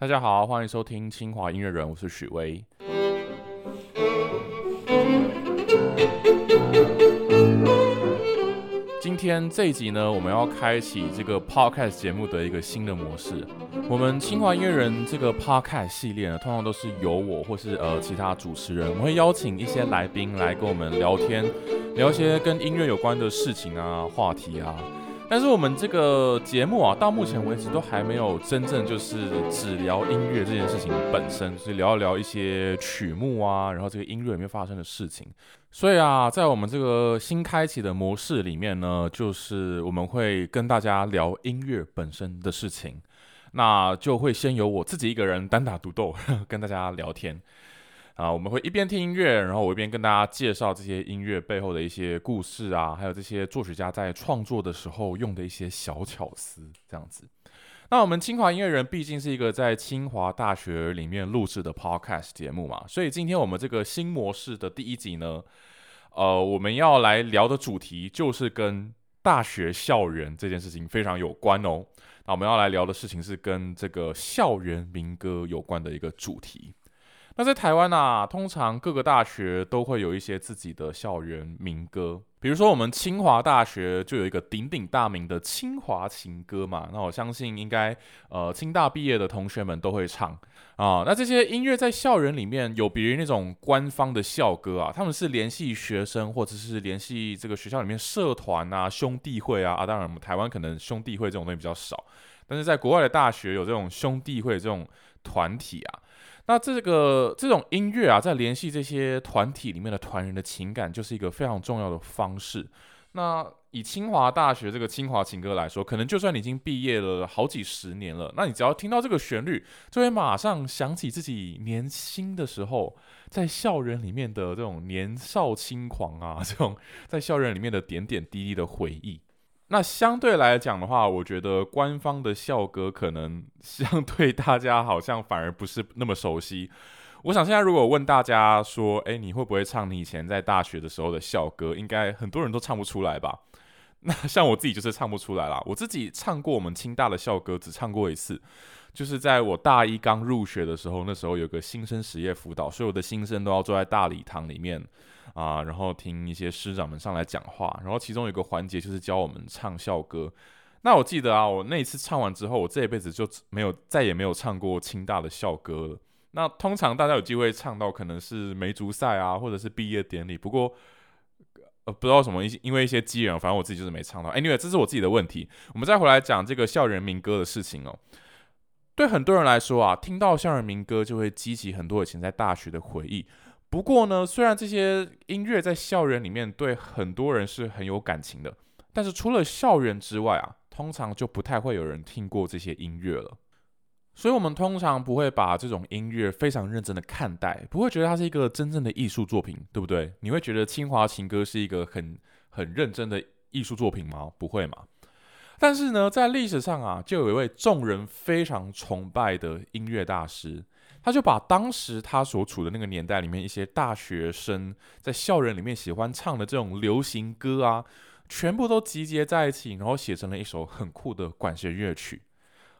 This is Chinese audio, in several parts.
大家好，欢迎收听清华音乐人，我是许巍。今天这一集呢，我们要开启这个 podcast 节目的一个新的模式。我们清华音乐人这个 podcast 系列呢，通常都是由我或是呃其他主持人，我们会邀请一些来宾来跟我们聊天，聊一些跟音乐有关的事情啊、话题啊。但是我们这个节目啊，到目前为止都还没有真正就是只聊音乐这件事情本身，所以聊一聊一些曲目啊，然后这个音乐里面发生的事情。所以啊，在我们这个新开启的模式里面呢，就是我们会跟大家聊音乐本身的事情，那就会先由我自己一个人单打独斗 跟大家聊天。啊，我们会一边听音乐，然后我一边跟大家介绍这些音乐背后的一些故事啊，还有这些作曲家在创作的时候用的一些小巧思，这样子。那我们清华音乐人毕竟是一个在清华大学里面录制的 podcast 节目嘛，所以今天我们这个新模式的第一集呢，呃，我们要来聊的主题就是跟大学校园这件事情非常有关哦。那我们要来聊的事情是跟这个校园民歌有关的一个主题。那在台湾啊，通常各个大学都会有一些自己的校园民歌，比如说我们清华大学就有一个鼎鼎大名的清华情歌嘛。那我相信应该呃清大毕业的同学们都会唱啊。那这些音乐在校园里面有别于那种官方的校歌啊，他们是联系学生或者是联系这个学校里面社团啊、兄弟会啊啊。当然我们台湾可能兄弟会这种东西比较少，但是在国外的大学有这种兄弟会这种团体啊。那这个这种音乐啊，在联系这些团体里面的团员的情感，就是一个非常重要的方式。那以清华大学这个清华情歌来说，可能就算你已经毕业了好几十年了，那你只要听到这个旋律，就会马上想起自己年轻的时候，在校园里面的这种年少轻狂啊，这种在校园里面的点点滴滴的回忆。那相对来讲的话，我觉得官方的校歌可能 相对大家好像反而不是那么熟悉。我想现在如果问大家说，哎，你会不会唱你以前在大学的时候的校歌？应该很多人都唱不出来吧？那像我自己就是唱不出来啦。我自己唱过我们清大的校歌，只唱过一次，就是在我大一刚入学的时候，那时候有个新生实业辅导，所有的新生都要坐在大礼堂里面。啊，然后听一些师长们上来讲话，然后其中有个环节就是教我们唱校歌。那我记得啊，我那一次唱完之后，我这一辈子就没有再也没有唱过清大的校歌了。那通常大家有机会唱到，可能是梅竹赛啊，或者是毕业典礼。不过，呃，不知道什么，因因为一些机缘，反正我自己就是没唱到。Anyway，这是我自己的问题。我们再回来讲这个校园民歌的事情哦。对很多人来说啊，听到校园民歌就会激起很多以前在大学的回忆。不过呢，虽然这些音乐在校园里面对很多人是很有感情的，但是除了校园之外啊，通常就不太会有人听过这些音乐了。所以，我们通常不会把这种音乐非常认真的看待，不会觉得它是一个真正的艺术作品，对不对？你会觉得清华情歌是一个很很认真的艺术作品吗？不会嘛。但是呢，在历史上啊，就有一位众人非常崇拜的音乐大师。他就把当时他所处的那个年代里面一些大学生在校园里面喜欢唱的这种流行歌啊，全部都集结在一起，然后写成了一首很酷的管弦乐曲。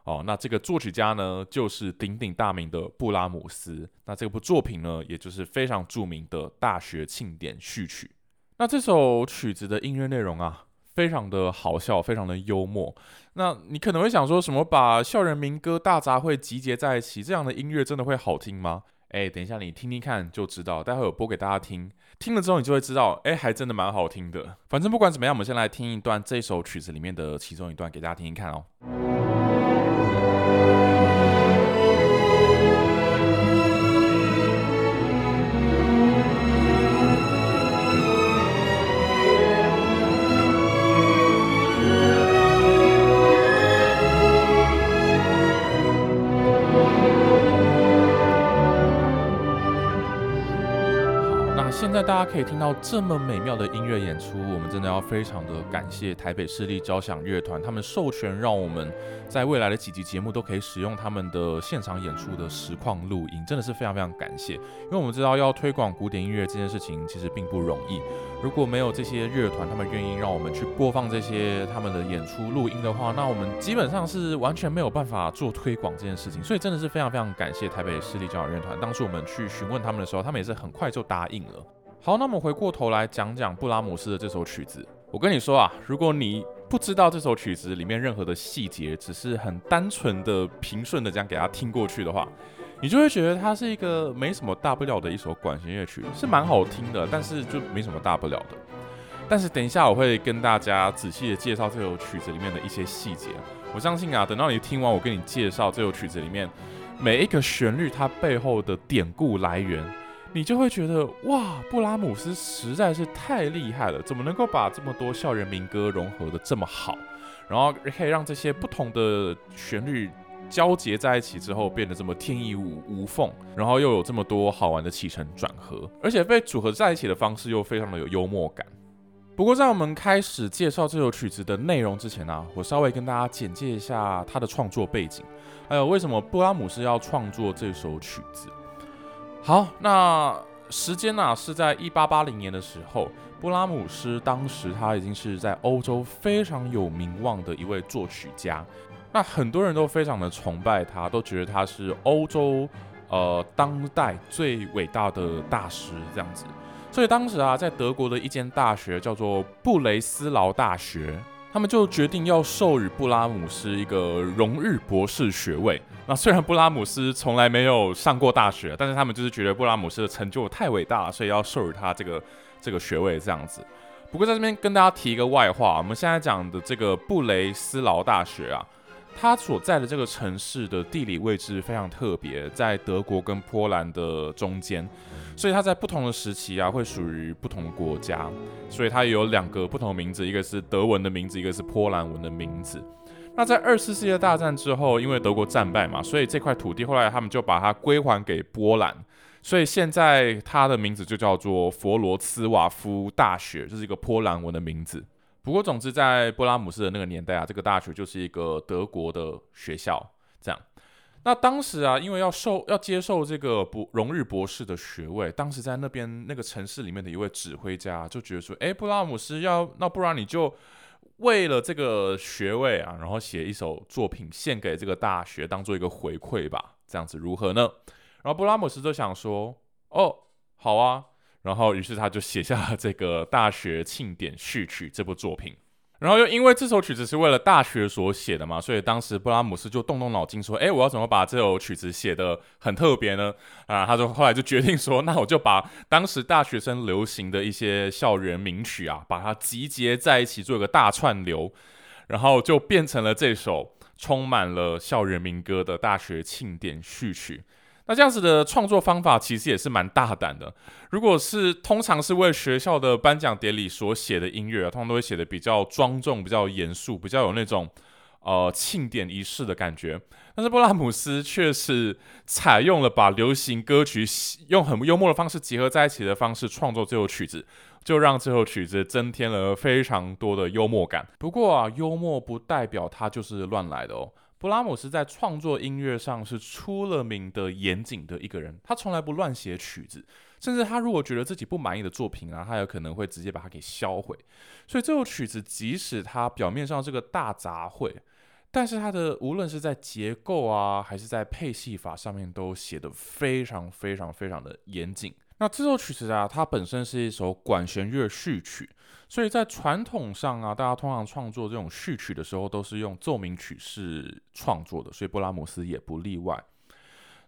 哦，那这个作曲家呢，就是鼎鼎大名的布拉姆斯。那这部作品呢，也就是非常著名的大学庆典序曲。那这首曲子的音乐内容啊。非常的好笑，非常的幽默。那你可能会想说什么？把校园民歌大杂烩集结在一起，这样的音乐真的会好听吗？哎，等一下你听听看就知道。待会有播给大家听，听了之后你就会知道，哎，还真的蛮好听的。反正不管怎么样，我们先来听一段这首曲子里面的其中一段给大家听听看哦。在大家可以听到这么美妙的音乐演出，我们真的要非常的感谢台北市立交响乐团，他们授权让我们在未来的几集节目都可以使用他们的现场演出的实况录音，真的是非常非常感谢。因为我们知道要推广古典音乐这件事情其实并不容易，如果没有这些乐团他们愿意让我们去播放这些他们的演出录音的话，那我们基本上是完全没有办法做推广这件事情。所以真的是非常非常感谢台北市立交响乐团，当初我们去询问他们的时候，他们也是很快就答应了。好，那么回过头来讲讲布拉姆斯的这首曲子。我跟你说啊，如果你不知道这首曲子里面任何的细节，只是很单纯的平顺的这样给他听过去的话，你就会觉得它是一个没什么大不了的一首管弦乐曲，是蛮好听的，但是就没什么大不了的。但是等一下我会跟大家仔细的介绍这首曲子里面的一些细节。我相信啊，等到你听完我跟你介绍这首曲子里面每一个旋律它背后的典故来源。你就会觉得哇，布拉姆斯实在是太厉害了，怎么能够把这么多校园民歌融合的这么好，然后可以让这些不同的旋律交结在一起之后变得这么天衣无无缝，然后又有这么多好玩的起承转合，而且被组合在一起的方式又非常的有幽默感。不过在我们开始介绍这首曲子的内容之前呢，我稍微跟大家简介一下它的创作背景，还有为什么布拉姆斯要创作这首曲子。好，那时间呢是在一八八零年的时候，布拉姆斯当时他已经是在欧洲非常有名望的一位作曲家，那很多人都非常的崇拜他，都觉得他是欧洲呃当代最伟大的大师这样子，所以当时啊，在德国的一间大学叫做布雷斯劳大学。他们就决定要授予布拉姆斯一个荣誉博士学位。那虽然布拉姆斯从来没有上过大学，但是他们就是觉得布拉姆斯的成就太伟大了，所以要授予他这个这个学位这样子。不过在这边跟大家提一个外话，我们现在讲的这个布雷斯劳大学啊。它所在的这个城市的地理位置非常特别，在德国跟波兰的中间，所以它在不同的时期啊，会属于不同的国家，所以它有两个不同的名字，一个是德文的名字，一个是波兰文的名字。那在二次世界大战之后，因为德国战败嘛，所以这块土地后来他们就把它归还给波兰，所以现在它的名字就叫做佛罗茨瓦夫大学，这是一个波兰文的名字。不过，总之，在布拉姆斯的那个年代啊，这个大学就是一个德国的学校。这样，那当时啊，因为要受要接受这个博荣誉博士的学位，当时在那边那个城市里面的一位指挥家就觉得说：“哎，布拉姆斯要那不然你就为了这个学位啊，然后写一首作品献给这个大学，当做一个回馈吧，这样子如何呢？”然后布拉姆斯就想说：“哦，好啊。”然后，于是他就写下了这个《大学庆典序曲》这部作品。然后又因为这首曲子是为了大学所写的嘛，所以当时布拉姆斯就动动脑筋说：“哎，我要怎么把这首曲子写得很特别呢？”啊，他就后来就决定说：“那我就把当时大学生流行的一些校园名曲啊，把它集结在一起，做一个大串流，然后就变成了这首充满了校园民歌的《大学庆典序曲》。”那这样子的创作方法其实也是蛮大胆的。如果是通常是为学校的颁奖典礼所写的音乐，通常都会写的比较庄重、比较严肃、比较有那种呃庆典仪式的感觉。但是布拉姆斯却是采用了把流行歌曲用很幽默的方式结合在一起的方式创作这首曲子，就让这首曲子增添了非常多的幽默感。不过啊，幽默不代表它就是乱来的哦。布拉姆斯在创作音乐上是出了名的严谨的一个人，他从来不乱写曲子，甚至他如果觉得自己不满意的作品啊，他有可能会直接把它给销毁。所以这首曲子即使它表面上是个大杂烩，但是它的无论是在结构啊，还是在配戏法上面，都写得非常非常非常的严谨。那这首曲子啊，它本身是一首管弦乐序曲。所以在传统上啊，大家通常创作这种序曲的时候，都是用奏鸣曲式创作的，所以布拉姆斯也不例外。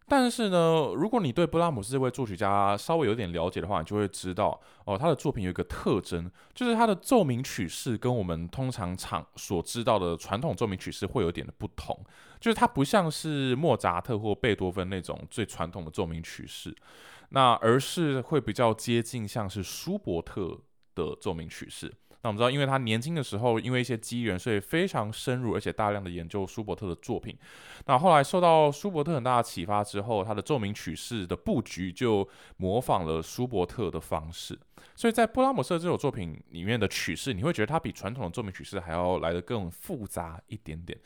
但是呢，如果你对布拉姆斯这位作曲家稍微有点了解的话，你就会知道哦，他的作品有一个特征，就是他的奏鸣曲式跟我们通常常所知道的传统奏鸣曲式会有点的不同，就是它不像是莫扎特或贝多芬那种最传统的奏鸣曲式，那而是会比较接近像是舒伯特。的奏鸣曲式，那我们知道，因为他年轻的时候因为一些机缘，所以非常深入而且大量的研究舒伯特的作品。那后来受到舒伯特很大的启发之后，他的奏鸣曲式的布局就模仿了舒伯特的方式。所以在布拉姆斯这首作品里面的曲式，你会觉得它比传统的奏鸣曲式还要来得更复杂一点点。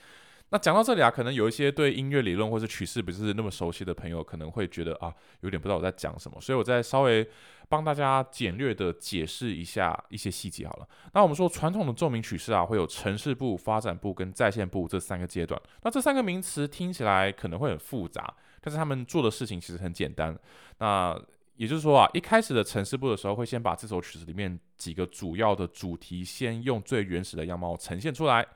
那讲到这里啊，可能有一些对音乐理论或是曲式不是那么熟悉的朋友，可能会觉得啊，有点不知道我在讲什么，所以我再稍微帮大家简略的解释一下一些细节好了。那我们说传统的奏鸣曲式啊，会有城市部、发展部跟在线部这三个阶段。那这三个名词听起来可能会很复杂，但是他们做的事情其实很简单。那也就是说啊，一开始的城市部的时候，会先把这首曲子里面几个主要的主题，先用最原始的样貌呈现出来。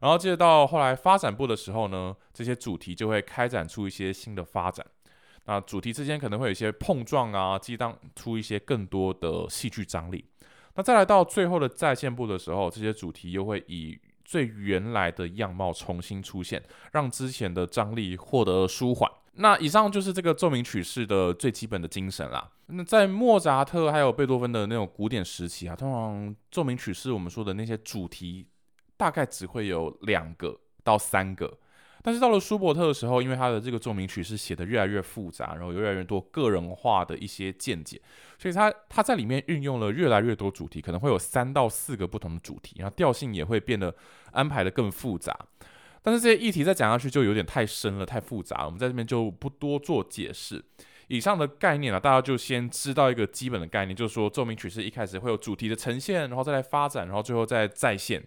然后接着到后来发展部的时候呢，这些主题就会开展出一些新的发展。那主题之间可能会有一些碰撞啊，激荡出一些更多的戏剧张力。那再来到最后的在线部的时候，这些主题又会以最原来的样貌重新出现，让之前的张力获得舒缓。那以上就是这个奏鸣曲式的最基本的精神啦。那在莫扎特还有贝多芬的那种古典时期啊，通常奏鸣曲式我们说的那些主题。大概只会有两个到三个，但是到了舒伯特的时候，因为他的这个奏鸣曲是写的越来越复杂，然后有越来越多个人化的一些见解，所以他他在里面运用了越来越多主题，可能会有三到四个不同的主题，然后调性也会变得安排的更复杂。但是这些议题再讲下去就有点太深了，太复杂，我们在这边就不多做解释。以上的概念啊，大家就先知道一个基本的概念，就是说奏鸣曲是一开始会有主题的呈现，然后再来发展，然后最后再再现。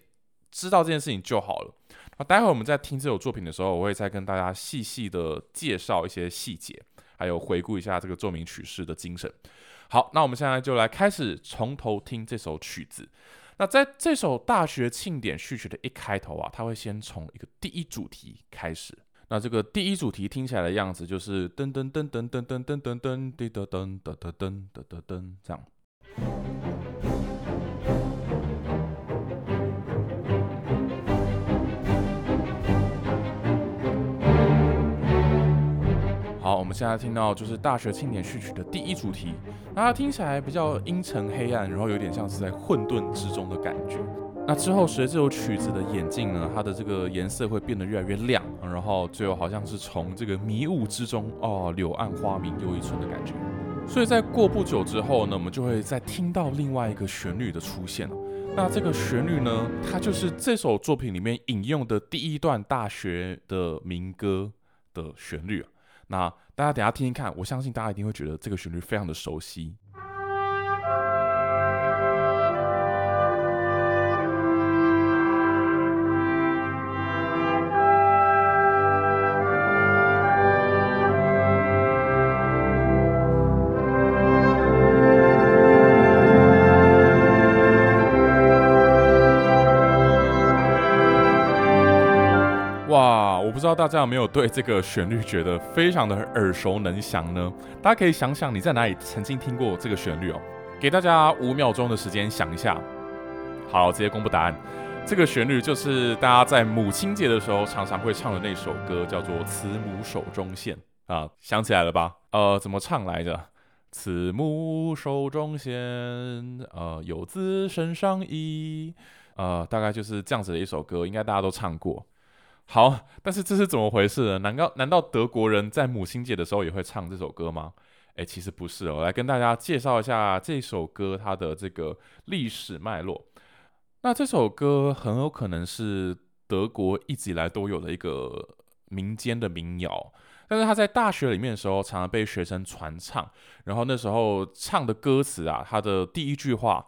知道这件事情就好了。那待会我们在听这首作品的时候，我会再跟大家细细的介绍一些细节，还有回顾一下这个奏鸣曲式的精神。好，那我们现在就来开始从头听这首曲子。那在这首大学庆典序曲的一开头啊，它会先从一个第一主题开始。那这个第一主题听起来的样子就是噔噔噔噔噔噔噔噔噔滴噔噔噔噔噔噔噔这样。好，我们现在听到就是大学庆典序曲的第一主题，那它听起来比较阴沉黑暗，然后有点像是在混沌之中的感觉。那之后随着这首曲子的演进呢，它的这个颜色会变得越来越亮，然后最后好像是从这个迷雾之中哦，柳暗花明又一村的感觉。所以在过不久之后呢，我们就会再听到另外一个旋律的出现那这个旋律呢，它就是这首作品里面引用的第一段大学的民歌的旋律啊。那大家等下听听看，我相信大家一定会觉得这个旋律非常的熟悉。不知道大家有没有对这个旋律觉得非常的耳熟能详呢？大家可以想想你在哪里曾经听过这个旋律哦。给大家五秒钟的时间想一下。好，直接公布答案。这个旋律就是大家在母亲节的时候常常会唱的那首歌，叫做《慈母手中线》啊，想起来了吧？呃，怎么唱来着？慈母手中线，呃，游子身上衣，呃，大概就是这样子的一首歌，应该大家都唱过。好，但是这是怎么回事呢？难道难道德国人在母亲节的时候也会唱这首歌吗？诶，其实不是哦。我来跟大家介绍一下这首歌它的这个历史脉络。那这首歌很有可能是德国一直以来都有的一个民间的民谣，但是他在大学里面的时候常常被学生传唱。然后那时候唱的歌词啊，它的第一句话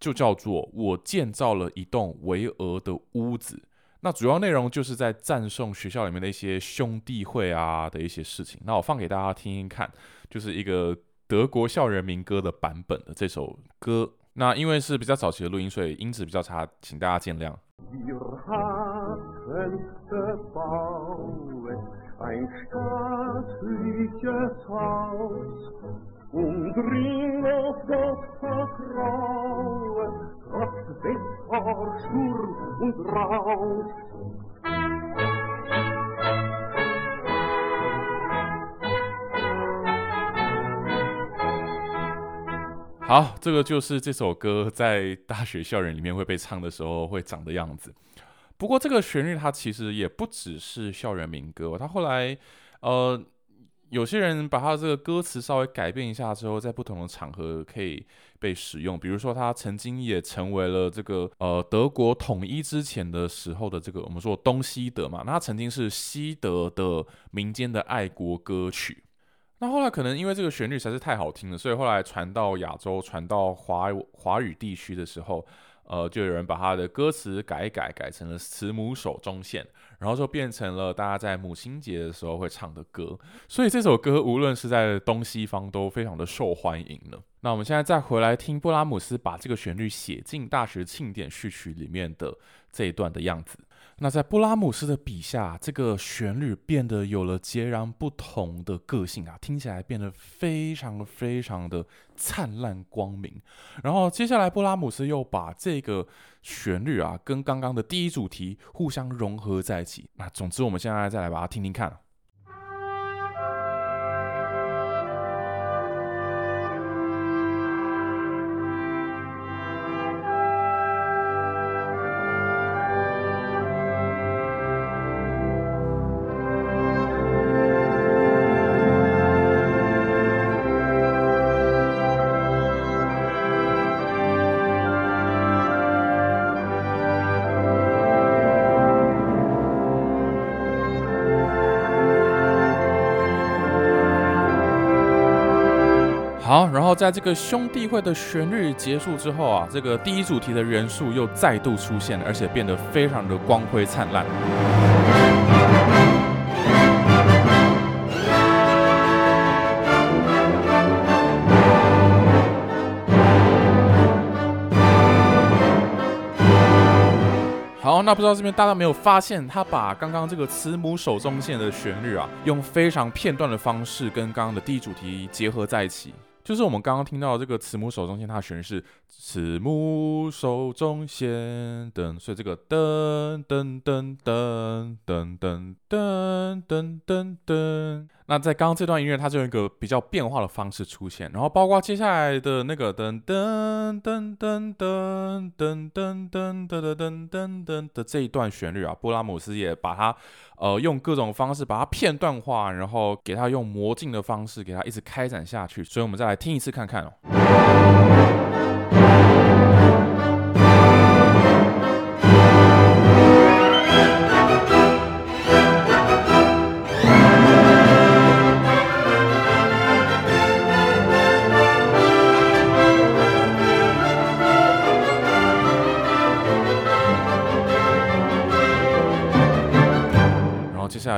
就叫做“我建造了一栋巍峨的屋子”。那主要内容就是在赞颂学校里面的一些兄弟会啊的一些事情。那我放给大家听听看，就是一个德国校园民歌的版本的这首歌。那因为是比较早期的录音，所以音质比较差，请大家见谅。好，这个就是这首歌在大学校园里面会被唱的时候会长的样子。不过这个旋律它其实也不只是校园民歌，它后来呃有些人把它这个歌词稍微改变一下之后，在不同的场合可以被使用。比如说，它曾经也成为了这个呃德国统一之前的时候的这个我们说东西德嘛，那它曾经是西德的民间的爱国歌曲。那后来可能因为这个旋律实在是太好听了，所以后来传到亚洲、传到华华语地区的时候。呃，就有人把他的歌词改一改，改成了慈母手中线，然后就变成了大家在母亲节的时候会唱的歌。所以这首歌无论是在东西方都非常的受欢迎呢。那我们现在再回来听布拉姆斯把这个旋律写进大学庆典序曲里面的这一段的样子。那在布拉姆斯的笔下，这个旋律变得有了截然不同的个性啊，听起来变得非常非常的灿烂光明。然后接下来，布拉姆斯又把这个旋律啊，跟刚刚的第一主题互相融合在一起。那总之，我们现在再来把它听听看。好，然后在这个兄弟会的旋律结束之后啊，这个第一主题的元素又再度出现，而且变得非常的光辉灿烂。好，那不知道这边大家没有发现，他把刚刚这个慈母手中线的旋律啊，用非常片段的方式跟刚刚的第一主题结合在一起。就是我们刚刚听到这个慈母手中线，它的旋律是慈母手中线噔，所以这个噔噔噔噔噔噔噔噔噔噔。那在刚刚这段音乐，它就用一个比较变化的方式出现，然后包括接下来的那个噔噔噔噔噔噔噔噔噔噔噔噔的这一段旋律啊，布拉姆斯也把它。呃，用各种方式把它片段化，然后给它用魔镜的方式给它一直开展下去。所以，我们再来听一次看看哦。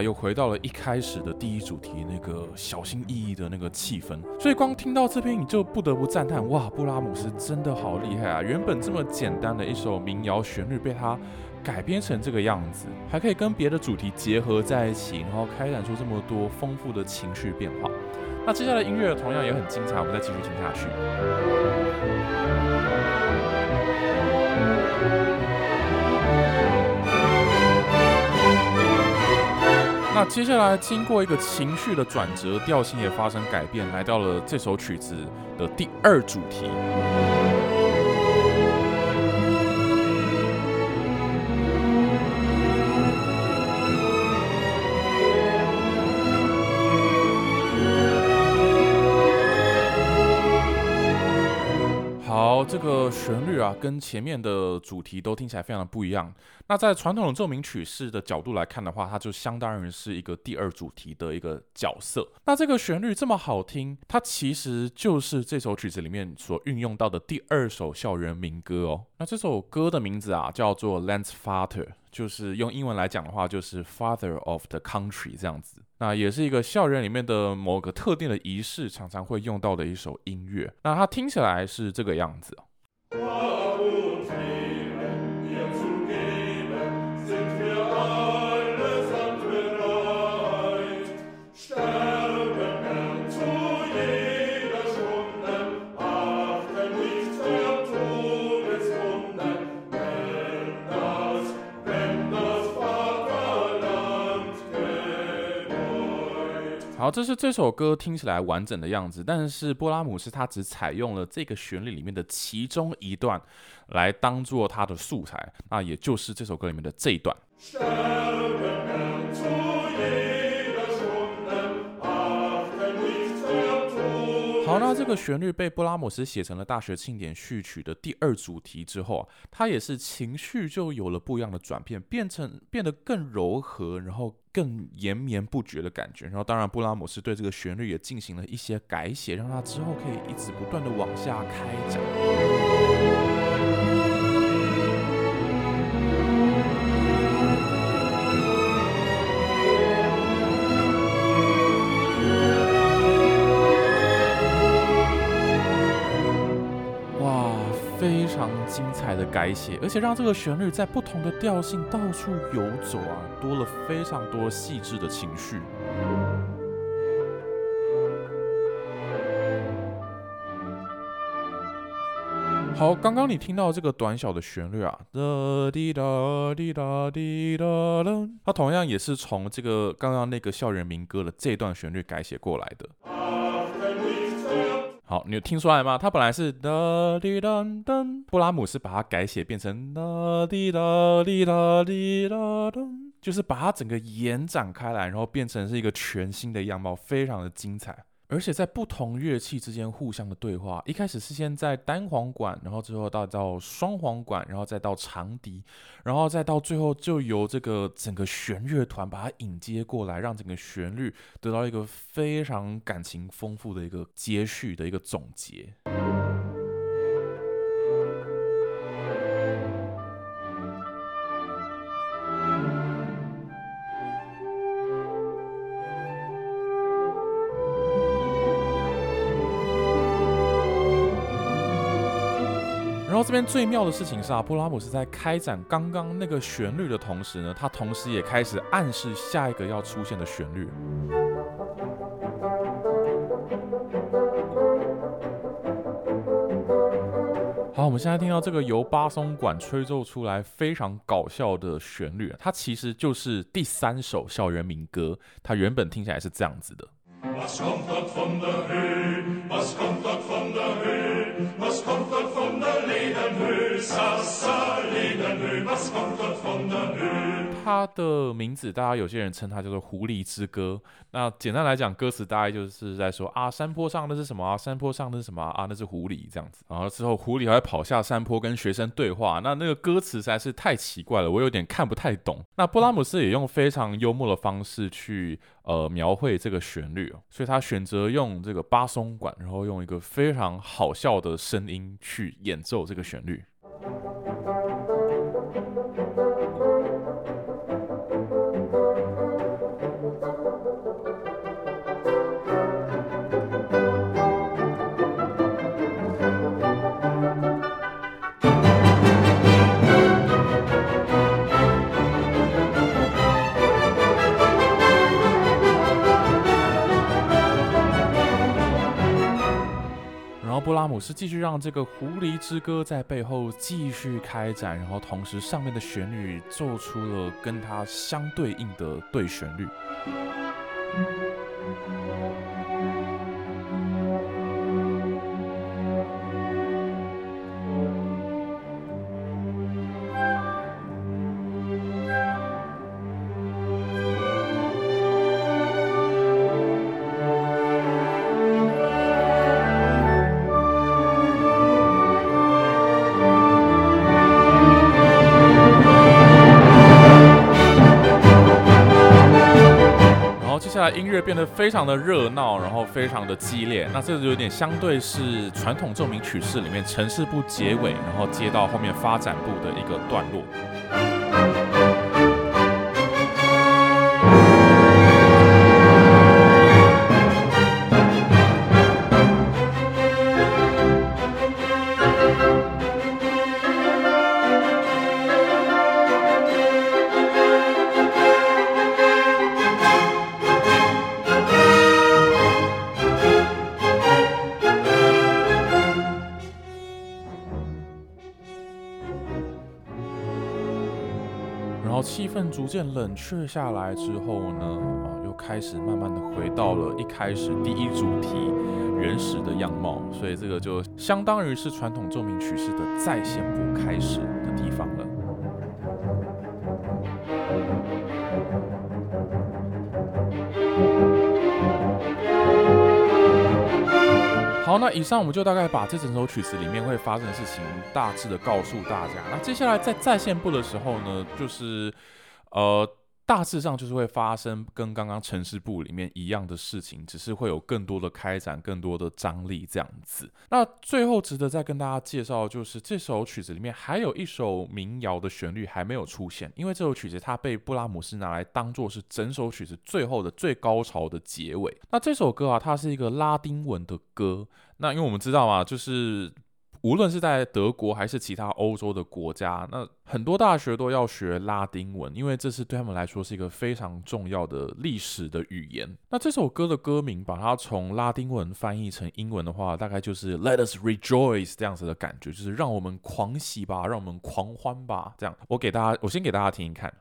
又回到了一开始的第一主题那个小心翼翼的那个气氛，所以光听到这边你就不得不赞叹：哇，布拉姆斯真的好厉害啊！原本这么简单的一首民谣旋律，被他改编成这个样子，还可以跟别的主题结合在一起，然后开展出这么多丰富的情绪变化。那接下来音乐同样也很精彩，我们再继续听下去。接下来，经过一个情绪的转折，调性也发生改变，来到了这首曲子的第二主题。旋律啊，跟前面的主题都听起来非常的不一样。那在传统的奏鸣曲式的角度来看的话，它就相当于是一个第二主题的一个角色。那这个旋律这么好听，它其实就是这首曲子里面所运用到的第二首校园民歌哦。那这首歌的名字啊，叫做《Land's Father》，就是用英文来讲的话，就是 Father of the Country 这样子。那也是一个校园里面的某个特定的仪式常常会用到的一首音乐。那它听起来是这个样子。这是这首歌听起来完整的样子，但是波拉姆斯他只采用了这个旋律里面的其中一段来当做他的素材，那也就是这首歌里面的这一段。好，那这个旋律被布拉姆斯写成了《大学庆典序曲》的第二主题之后，啊，他也是情绪就有了不一样的转变，变成变得更柔和，然后更延绵不绝的感觉。然后，当然布拉姆斯对这个旋律也进行了一些改写，让他之后可以一直不断的往下开展。彩的改写，而且让这个旋律在不同的调性到处游走啊，多了非常多细致的情绪。好，刚刚你听到这个短小的旋律啊，哒滴哒滴哒滴哒，它同样也是从这个刚刚那个校园民歌的这段旋律改写过来的。好，你有听出来吗？它本来是哒滴哒噔，布拉姆斯把它改写变成哒滴哒滴哒滴哒噔，就是把它整个延展开来，然后变成是一个全新的样貌，非常的精彩。而且在不同乐器之间互相的对话，一开始是先在单簧管，然后之后到到双簧管，然后再到长笛，然后再到最后就由这个整个弦乐团把它引接过来，让整个旋律得到一个非常感情丰富的一个接续的一个总结。这边最妙的事情是啊，布拉姆斯在开展刚刚那个旋律的同时呢，他同时也开始暗示下一个要出现的旋律。好，我们现在听到这个由巴松管吹奏出来非常搞笑的旋律，它其实就是第三首校园民歌，它原本听起来是这样子的。它的名字，大家有些人称它叫做《狐狸之歌》。那简单来讲，歌词大概就是在说啊，山坡上那是什么啊？山坡上那是什么啊？那是狐狸这样子。然后之后，狐狸还会跑下山坡跟学生对话。那那个歌词实在是太奇怪了，我有点看不太懂。那布拉姆斯也用非常幽默的方式去呃描绘这个旋律，所以他选择用这个巴松管，然后用一个非常好笑的声音去演奏这个旋律。Thank you. 布拉姆斯继续让这个《狐狸之歌》在背后继续开展，然后同时上面的旋律做出了跟它相对应的对旋律。音乐变得非常的热闹，然后非常的激烈。那这就有点相对是传统奏鸣曲式里面城市部结尾，然后接到后面发展部的一个段落。逐渐冷却下来之后呢，啊，又开始慢慢的回到了一开始第一主题原始的样貌，所以这个就相当于是传统奏鸣曲式的再现部开始的地方了。好，那以上我们就大概把这整首曲子里面会发生的事情大致的告诉大家。那接下来在在线部的时候呢，就是呃。大致上就是会发生跟刚刚城市部里面一样的事情，只是会有更多的开展、更多的张力这样子。那最后值得再跟大家介绍，就是这首曲子里面还有一首民谣的旋律还没有出现，因为这首曲子它被布拉姆斯拿来当做是整首曲子最后的最高潮的结尾。那这首歌啊，它是一个拉丁文的歌。那因为我们知道嘛，就是。无论是在德国还是其他欧洲的国家，那很多大学都要学拉丁文，因为这是对他们来说是一个非常重要的历史的语言。那这首歌的歌名把它从拉丁文翻译成英文的话，大概就是 “Let us rejoice” 这样子的感觉，就是让我们狂喜吧，让我们狂欢吧。这样，我给大家，我先给大家听一看。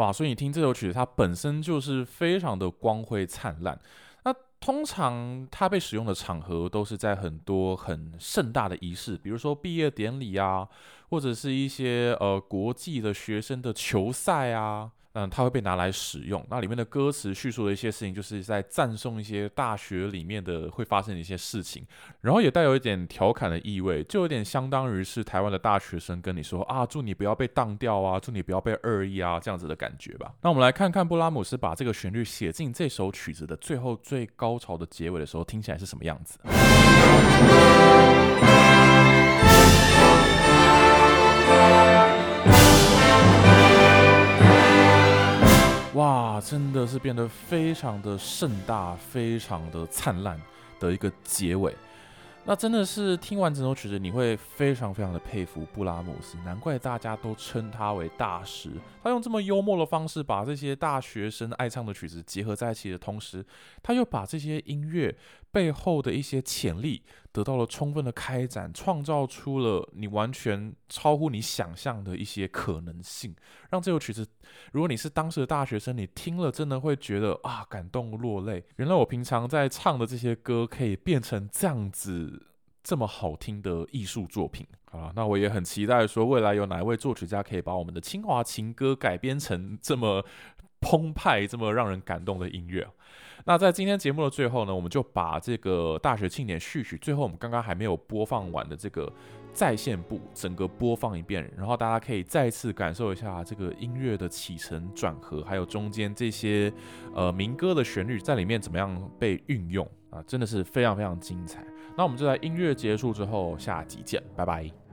哇，所以你听这首曲子，它本身就是非常的光辉灿烂。那通常它被使用的场合都是在很多很盛大的仪式，比如说毕业典礼啊，或者是一些呃国际的学生的球赛啊。嗯，它会被拿来使用。那里面的歌词叙述的一些事情，就是在赞颂一些大学里面的会发生的一些事情，然后也带有一点调侃的意味，就有点相当于是台湾的大学生跟你说啊，祝你不要被当掉啊，祝你不要被恶意啊，这样子的感觉吧。那我们来看看布拉姆斯把这个旋律写进这首曲子的最后最高潮的结尾的时候，听起来是什么样子。哇，真的是变得非常的盛大，非常的灿烂的一个结尾。那真的是听完整首曲子，你会非常非常的佩服布拉姆斯，难怪大家都称他为大师。他用这么幽默的方式，把这些大学生爱唱的曲子结合在一起的同时，他又把这些音乐背后的一些潜力得到了充分的开展，创造出了你完全超乎你想象的一些可能性，让这首曲子，如果你是当时的大学生，你听了真的会觉得啊，感动落泪。原来我平常在唱的这些歌，可以变成这样子。这么好听的艺术作品啊，那我也很期待说未来有哪一位作曲家可以把我们的清华情歌改编成这么澎湃、这么让人感动的音乐。那在今天节目的最后呢，我们就把这个大学庆典序曲，最后我们刚刚还没有播放完的这个在线部，整个播放一遍，然后大家可以再次感受一下这个音乐的起承转合，还有中间这些呃民歌的旋律在里面怎么样被运用啊，真的是非常非常精彩。那我们就在音乐结束之后，下集见，拜拜。